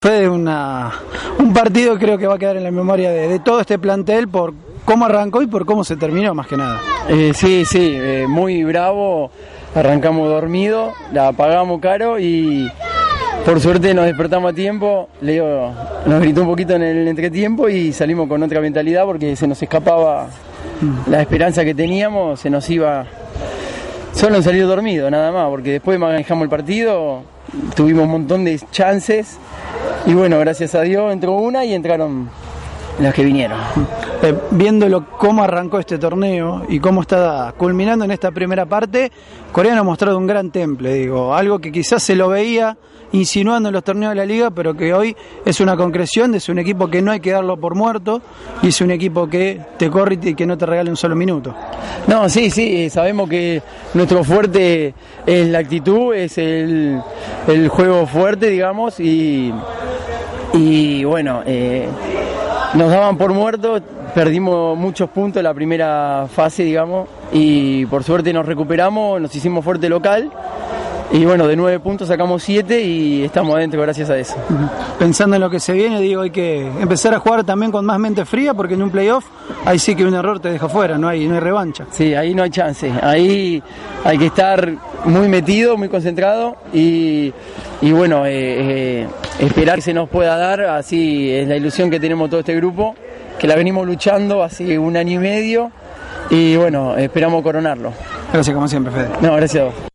Fue una, un partido creo que va a quedar en la memoria de, de, todo este plantel por cómo arrancó y por cómo se terminó más que nada. Eh, sí, sí, eh, muy bravo. Arrancamos dormido, la pagamos caro y por suerte nos despertamos a tiempo. Leo nos gritó un poquito en el entretiempo y salimos con otra mentalidad porque se nos escapaba la esperanza que teníamos, se nos iba solo en salir dormido nada más, porque después manejamos el partido, tuvimos un montón de chances y bueno, gracias a Dios entró una y entraron las que vinieron. Eh, viéndolo cómo arrancó este torneo y cómo está culminando en esta primera parte, Corea ha mostrado un gran temple, digo, algo que quizás se lo veía insinuando en los torneos de la liga, pero que hoy es una concreción de es un equipo que no hay que darlo por muerto y es un equipo que te corre y que no te regale un solo minuto. No, sí, sí, sabemos que nuestro fuerte es la actitud, es el, el juego fuerte, digamos, y, y bueno, eh, nos daban por muertos, perdimos muchos puntos en la primera fase, digamos, y por suerte nos recuperamos, nos hicimos fuerte local. Y bueno, de nueve puntos sacamos siete y estamos adentro gracias a eso. Pensando en lo que se viene, digo, hay que empezar a jugar también con más mente fría porque en un playoff ahí sí que un error te deja fuera, no hay, no hay revancha. Sí, ahí no hay chance. Ahí hay que estar muy metido, muy concentrado y, y bueno, eh, eh, esperar que se nos pueda dar. Así es la ilusión que tenemos todo este grupo, que la venimos luchando hace un año y medio y bueno, esperamos coronarlo. Gracias como siempre, Fede. No, gracias a vos.